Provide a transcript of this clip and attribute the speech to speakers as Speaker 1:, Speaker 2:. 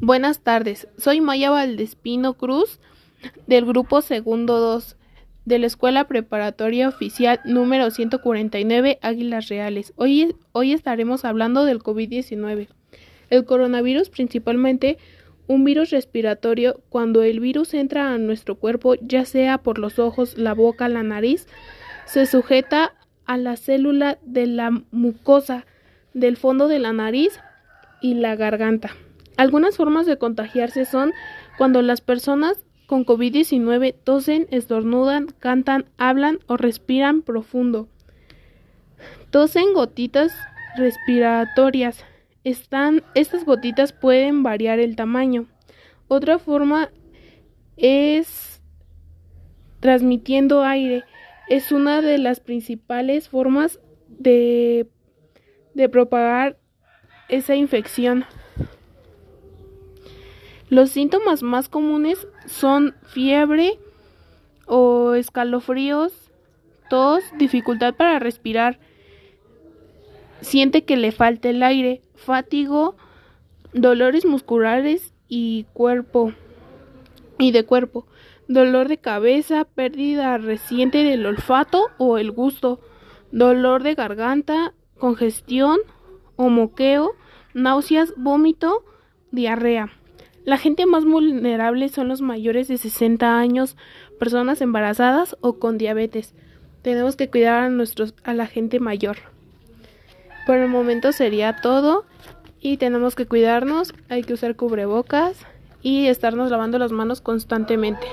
Speaker 1: Buenas tardes, soy Maya Valdespino Cruz del grupo Segundo 2 de la Escuela Preparatoria Oficial número 149 Águilas Reales. Hoy, hoy estaremos hablando del COVID-19. El coronavirus principalmente un virus respiratorio cuando el virus entra a nuestro cuerpo, ya sea por los ojos, la boca, la nariz, se sujeta a la célula de la mucosa del fondo de la nariz y la garganta. Algunas formas de contagiarse son cuando las personas con COVID-19 tosen, estornudan, cantan, hablan o respiran profundo. Tosen gotitas respiratorias. Están, estas gotitas pueden variar el tamaño. Otra forma es transmitiendo aire. Es una de las principales formas de, de propagar esa infección. Los síntomas más comunes son fiebre o escalofríos, tos, dificultad para respirar, siente que le falta el aire, fatigo, dolores musculares y cuerpo y de cuerpo, dolor de cabeza, pérdida reciente del olfato o el gusto, dolor de garganta, congestión o moqueo, náuseas, vómito, diarrea. La gente más vulnerable son los mayores de 60 años, personas embarazadas o con diabetes. Tenemos que cuidar a, nuestros, a la gente mayor. Por el momento sería todo y tenemos que cuidarnos, hay que usar cubrebocas y estarnos lavando las manos constantemente.